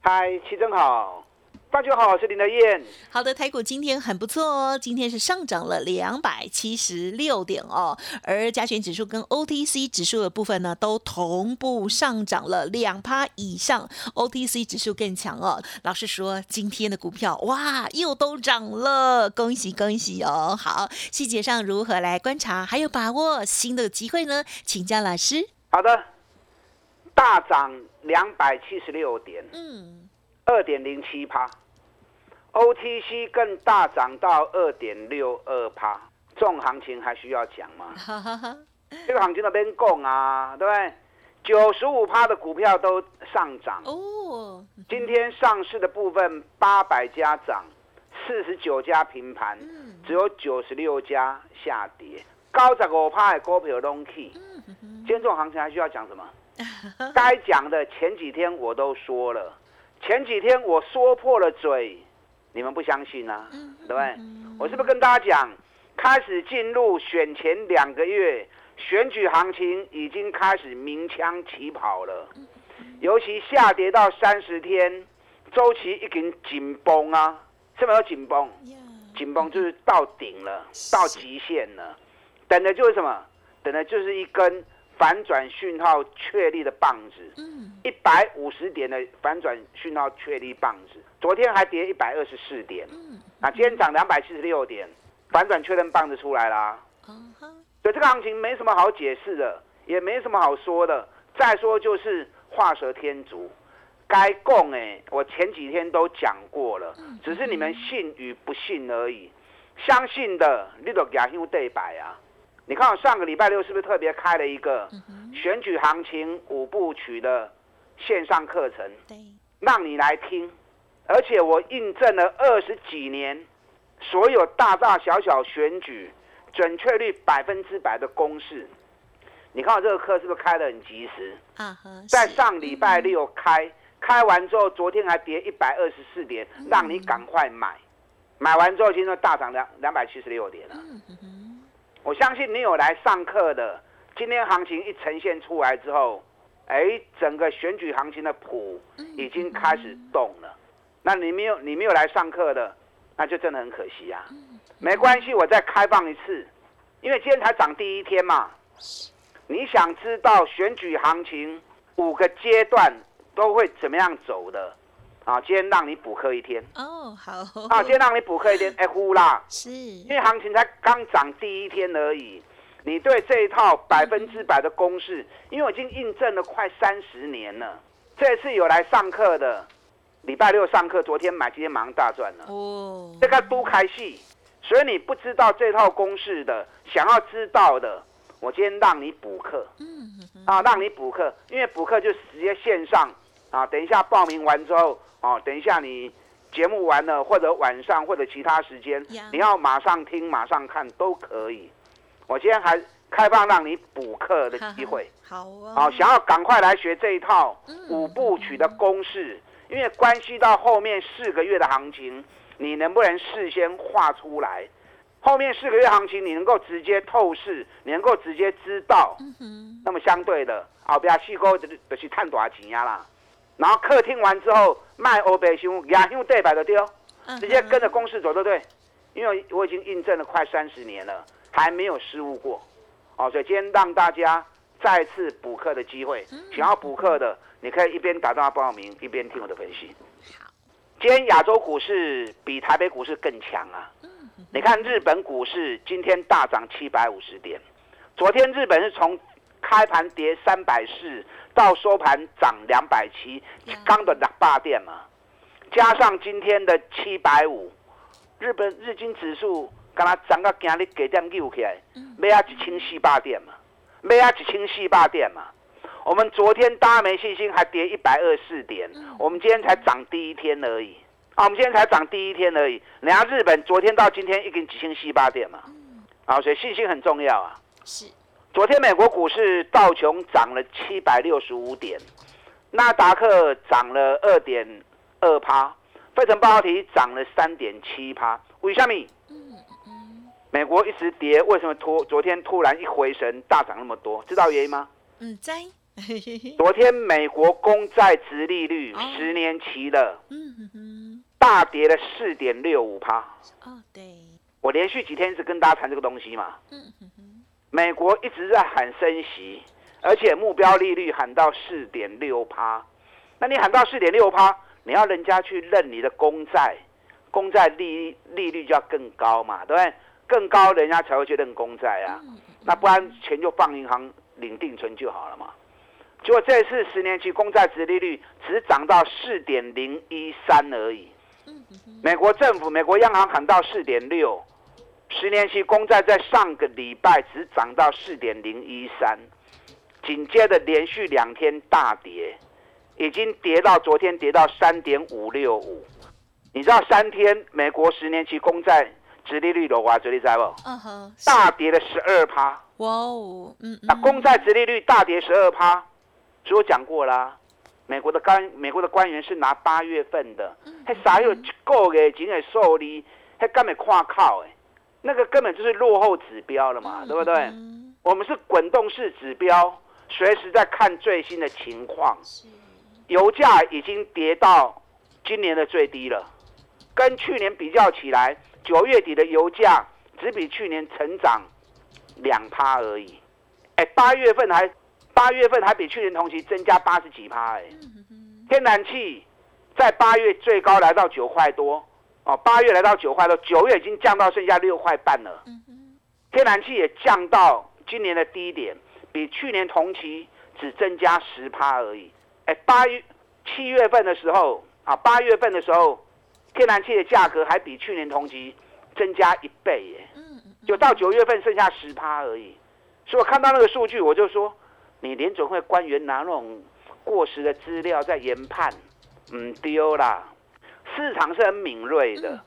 嗨，齐真好。大家好，我是林德燕。好的，台股今天很不错哦，今天是上涨了两百七十六点哦，而加权指数跟 OTC 指数的部分呢，都同步上涨了两趴以上，OTC 指数更强哦。老师说，今天的股票哇，又都涨了，恭喜恭喜哦。好，细节上如何来观察，还有把握新的机会呢？请教老师。好的，大涨两百七十六点。嗯。二点零七趴，OTC 更大涨到二点六二趴，这种行情还需要讲吗？这个行情那边供啊，对不对？九十五趴的股票都上涨哦。今天上市的部分八百家涨，四十九家平盘，只有九十六家下跌。高十五趴的股票。今天这种行情还需要讲什么？该讲的前几天我都说了。前几天我说破了嘴，你们不相信啊？对不对？我是不是跟大家讲，开始进入选前两个月，选举行情已经开始鸣枪起跑了。尤其下跌到三十天，周期已经紧绷啊！什么叫紧绷？紧绷就是到顶了，到极限了。等的就是什么？等的就是一根。反转讯号确立的棒子，嗯一百五十点的反转讯号确立棒子，昨天还跌一百二十四点，嗯啊，今天涨两百七十六点，反转确认棒子出来啦。所以这个行情没什么好解释的，也没什么好说的。再说就是画蛇添足，该供哎，我前几天都讲过了，只是你们信与不信而已。相信的你都亚兴对白啊。你看我上个礼拜六是不是特别开了一个选举行情五部曲的线上课程？对，让你来听，而且我印证了二十几年所有大大小小选举准确率百分之百的公式。你看我这个课是不是开的很及时？啊在上礼拜六开，开完之后昨天还跌一百二十四点，让你赶快买，买完之后今天大涨两两百七十六点了。我相信你有来上课的，今天行情一呈现出来之后，哎，整个选举行情的谱已经开始动了。那你没有你没有来上课的，那就真的很可惜啊。没关系，我再开放一次，因为今天才涨第一天嘛。你想知道选举行情五个阶段都会怎么样走的？啊，今天让你补课一天哦，好。啊，今天让你补课一天，哎呼啦，是，因为行情才刚涨第一天而已。你对这一套百分之百的公式，因为我已经印证了快三十年了。这次有来上课的，礼拜六上课，昨天买，今天马上大赚了。哦，这个都开戏，所以你不知道这套公式的，想要知道的，我今天让你补课。嗯，啊，让你补课，因为补课就直接线上。啊，等一下报名完之后。哦，等一下，你节目完了，或者晚上，或者其他时间，你要马上听、马上看都可以。我今天还开放让你补课的机会。好啊。好，想要赶快来学这一套五部曲的公式，因为关系到后面四个月的行情，你能不能事先画出来？后面四个月行情，你能够直接透视，你能够直接知道。嗯那么相对的，后边细沟就就是探多少钱呀啦。然后课听完之后，卖欧贝兄亚兄对白的丢，直接跟着公式走，对不对？因为我已经印证了快三十年了，还没有失误过，哦，所以今天让大家再次补课的机会，想要补课的，你可以一边打电话报名，一边听我的分析。好，今天亚洲股市比台北股市更强啊！你看日本股市今天大涨七百五十点，昨天日本是从开盘跌三百四。到收盘涨两百七，刚的两八点嘛，加上今天的七百五，日本日经指数刚刚涨到今日给点扭起来，没啊一千四百点嘛，没啊一千四百点嘛，我们昨天大家没信心，还跌一百二十四点，我们今天才涨第一天而已。啊，我们今天才涨第一天而已。人家日本昨天到今天已经几千七八点嘛，啊，所以信心很重要啊。是。昨天美国股市道琼涨了七百六十五点，纳达克涨了二点二趴，费城半导体涨了三点七趴。为什么？美国一直跌，为什么突昨天突然一回神大涨那么多？知道原因吗？嗯，在。昨天美国公债值利率十年期的，大跌了四点六五趴。哦，对。我连续几天一直跟大家谈这个东西嘛。嗯哼哼。美国一直在喊升息，而且目标利率喊到四点六趴。那你喊到四点六趴，你要人家去认你的公债，公债利利率就要更高嘛，对不对？更高人家才会去认公债啊。那不然钱就放银行领定存就好了嘛。结果这次十年期公债值利率只涨到四点零一三而已。美国政府、美国央行喊到四点六。十年期公债在上个礼拜只涨到四点零一三，紧接着连续两天大跌，已经跌到昨天跌到三点五六五。你知道三天美国十年期公债殖利率多少？这里在不？嗯哼，大跌了十二趴。哇哦，嗯，那公债殖利率大跌十二趴，所以我讲过啦，美国的官美国的官员是拿八月份的，还啥有一个月前的数字，还敢会看靠诶？那个根本就是落后指标了嘛，对不对？我们是滚动式指标，随时在看最新的情况。油价已经跌到今年的最低了，跟去年比较起来，九月底的油价只比去年成长两趴而已。哎，八月份还八月份还比去年同期增加八十几趴哎。天然气在八月最高来到九块多。哦，八月来到九块多，九月已经降到剩下六块半了。天然气也降到今年的低点，比去年同期只增加十趴而已。哎，八月七月份的时候啊，八月份的时候，天然气的价格还比去年同期增加一倍耶。就到九月份剩下十趴而已。所以我看到那个数据，我就说，你联准会官员拿那种过时的资料在研判，唔丢啦。市场是很敏锐的，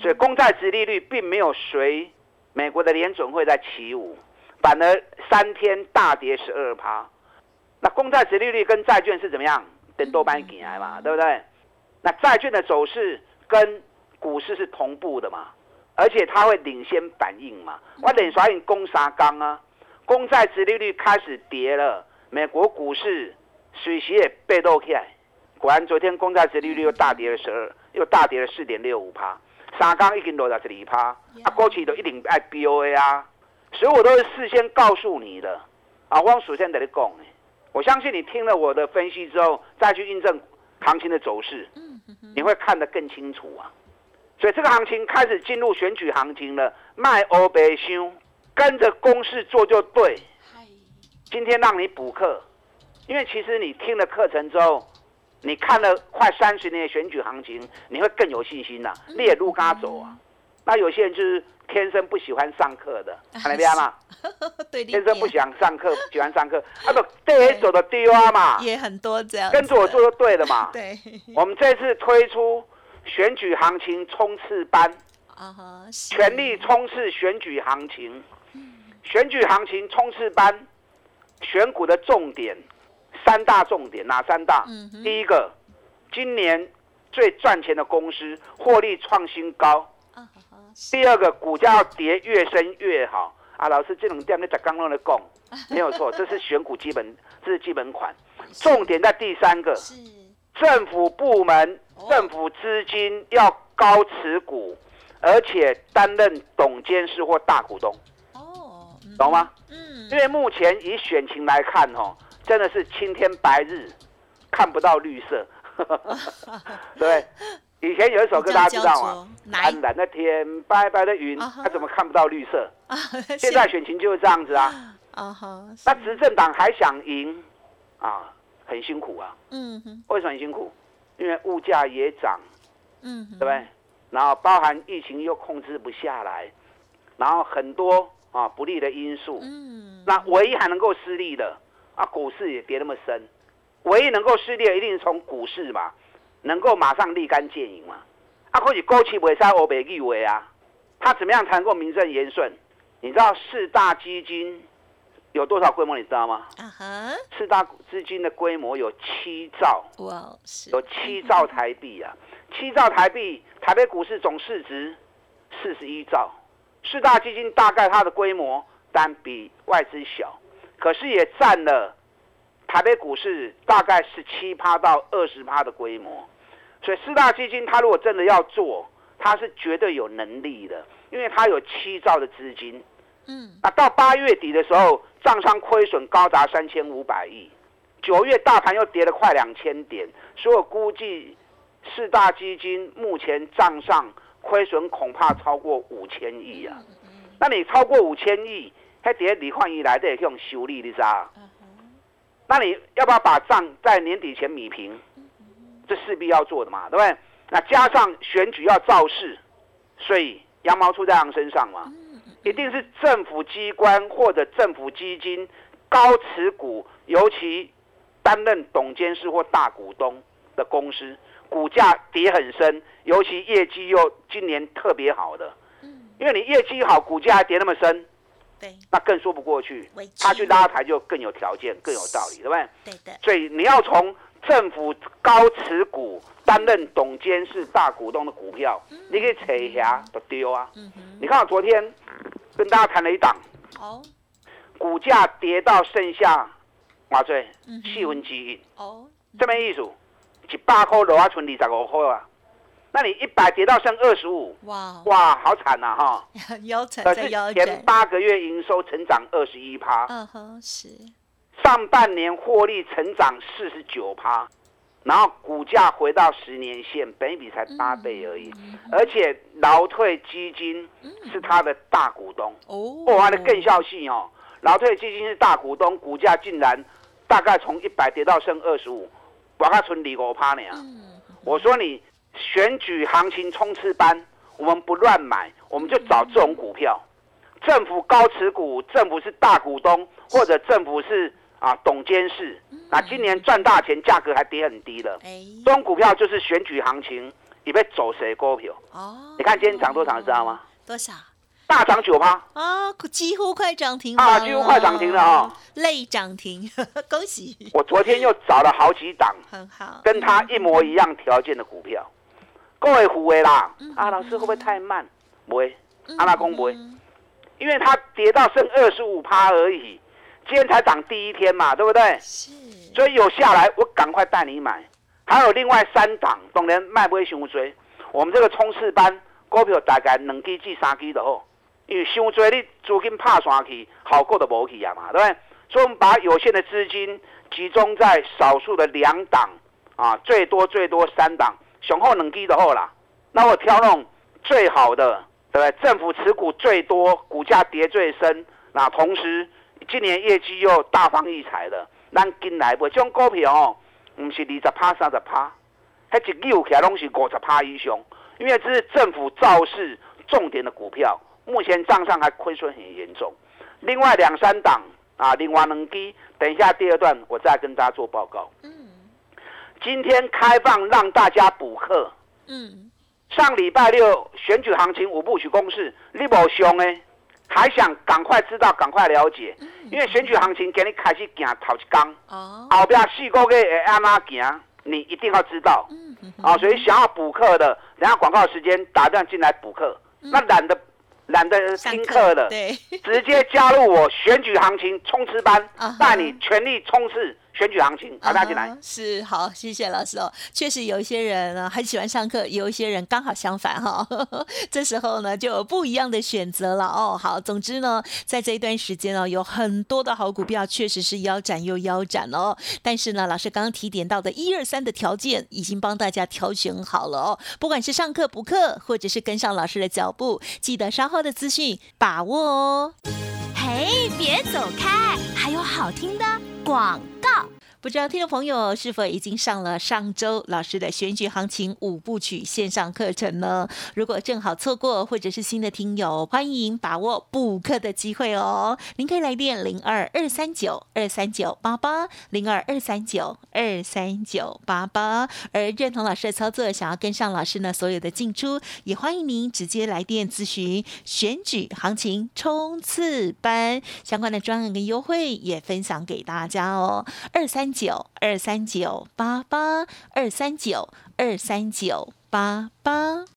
所以公债殖利率并没有随美国的联准会在起舞，反而三天大跌十二趴。那公债殖利率跟债券是怎么样？等多半起来嘛，对不对？那债券的走势跟股市是同步的嘛，而且它会领先反应嘛。我等刷印攻杀钢啊，公债殖利率开始跌了，美国股市水席也被动起来。果然，昨天公债殖利率又大跌了十二，又大跌了四点六五趴，三刚已经落到这里趴，啊，过去都一定爱 BOA 啊，所以我都是事先告诉你的，啊，我首先得你讲，我相信你听了我的分析之后，再去印证行情的走势，你会看得更清楚啊。所以这个行情开始进入选举行情了，卖欧白箱，跟着公式做就对。今天让你补课，因为其实你听了课程之后。你看了快三十年的选举行情，你会更有信心呐。你也路嘎走啊。那有些人就是天生不喜欢上课的，看那边嘛。对，天生不想上课，喜欢上课，啊不，对走的丢啊嘛。也很多这样。跟着我做就对了嘛。对。我们这次推出选举行情冲刺班，啊哈，全力冲刺选举行情。选举行情冲刺班，选股的重点。三大重点哪三大？第一个，今年最赚钱的公司获利创新高。第二个，股价要跌越深越好。啊，老师，这种店你在刚刚的讲，没有错，这是选股基本，这是基本款。重点在第三个，政府部门、政府资金要高持股，而且担任董监事或大股东。哦，懂吗？嗯，因为目前以选情来看，哦。真的是青天白日，看不到绿色，对。以前有一首歌大家知道吗？蓝蓝的天，白白的云，他怎么看不到绿色？现在选情就是这样子啊。那执政党还想赢啊，很辛苦啊。嗯哼。为什么很辛苦？因为物价也涨，嗯，对不对？然后包含疫情又控制不下来，然后很多啊不利的因素。嗯。那唯一还能够失利的。啊，股市也跌那么深，唯一能够失利，一定是从股市嘛，能够马上立竿见影嘛。啊，或许勾起尾沙我北立为啊，他怎么样才能够名正言顺？你知道四大基金有多少规模？你知道吗？啊哈，四大资金的规模有七兆，哇，有七兆台币啊，七兆台币，台北股市总市值四十一兆，四大基金大概它的规模但比外资小，可是也占了台北股市大概是七趴到二十趴的规模，所以四大基金它如果真的要做，它是绝对有能力的，因为它有七兆的资金。嗯，啊，到八月底的时候，账上亏损高达三千五百亿，九月大盘又跌了快两千点，所以我估计四大基金目前账上亏损恐怕超过五千亿啊。那你超过五千亿，还跌离换以来的这种修理你知道？那你要不要把账在年底前米平？这势必要做的嘛，对不对？那加上选举要造势，所以羊毛出在羊身上嘛。一定是政府机关或者政府基金高持股，尤其担任董监事或大股东的公司，股价跌很深，尤其业绩又今年特别好的，因为你业绩好，股价跌那么深，对，那更说不过去，他去拉抬就更有条件，更有道理，对不对？对的。所以你要从政府高持股。担任董监事大股东的股票，你可以扯一下都丢啊！嗯你看我昨天跟大家谈了一档，哦，股价跌到剩下哇最四分之一，哦，这么意思，一百块落啊存二十五块啊，那你一百跌到剩二十五，哇。哇，好惨呐哈！前八个月营收成长二十一趴，嗯哼是，上半年获利成长四十九趴。然后股价回到十年线，本比才八倍而已，而且劳退基金是他的大股东。哦，哇，的更效性哦，劳退基金是大股东，股价竟然大概从一百跌到剩二十五，我看存李国趴呢。啊！我说你选举行情冲刺班，我们不乱买，我们就找这种股票，政府高持股，政府是大股东，或者政府是。啊，董监事，那今年赚大钱，价格还跌很低了。哎，这种股票就是选举行情，你被走谁股票？哦，你看今天涨多少，你知道吗？多少？大涨九趴。啊，几乎快涨停啊，几乎快涨停了啊，累涨停，恭喜！我昨天又找了好几档，很好，跟他一模一样条件的股票，各位虎威啦，啊，老师会不会太慢？不会，阿拉公不会，因为它跌到剩二十五趴而已。今天才涨第一天嘛，对不对？是。所以有下来，我赶快带你买。还有另外三档，当然卖不会熊追。我们这个冲刺班股票大概两支至三支就好，因为熊追你资金拍上去，好过都无去啊嘛，对不对？所以我们把有限的资金集中在少数的两档啊，最多最多三档，雄厚两支的好啦。那我挑那种最好的，对不对？政府持股最多，股价跌最深，那同时。今年业绩又大放异彩的，咱进来不？这种股票哦，不是二十趴、三十趴，还一扭起来拢是五十趴以上。因为这是政府造势重点的股票，目前账上还亏损很严重。另外两三档啊，另外能低，等一下第二段我再跟大家做报告。嗯，今天开放让大家补课。嗯，上礼拜六选举行情五部曲公式，你无上诶。还想赶快知道，赶快了解，因为选举行情给你开始行头一缸，后边四个月会安怎行，你一定要知道。嗯啊，所以想要补课的，等下广告时间打断进来补课，那懒得懒得听课的，直接加入我选举行情冲刺班，带你全力冲刺。选举行情，好大家进来是好，谢谢老师哦。确实有一些人呢很喜欢上课，有一些人刚好相反哈。这时候呢就有不一样的选择了哦。好，总之呢，在这一段时间哦，有很多的好股票确实是腰斩又腰斩哦。但是呢，老师刚刚提点到的一二三的条件已经帮大家挑选好了哦。不管是上课补课，或者是跟上老师的脚步，记得稍后的资讯把握哦。嘿，别走开，还有好听的广告。不知道听众朋友是否已经上了上周老师的选举行情五部曲线上课程呢？如果正好错过，或者是新的听友，欢迎把握补课的机会哦。您可以来电零二二三九二三九八八零二二三九二三九八八。而认同老师的操作，想要跟上老师呢所有的进出，也欢迎您直接来电咨询选举行情冲刺班相关的专案跟优惠，也分享给大家哦。二三九二三九八八二三九二三九八八。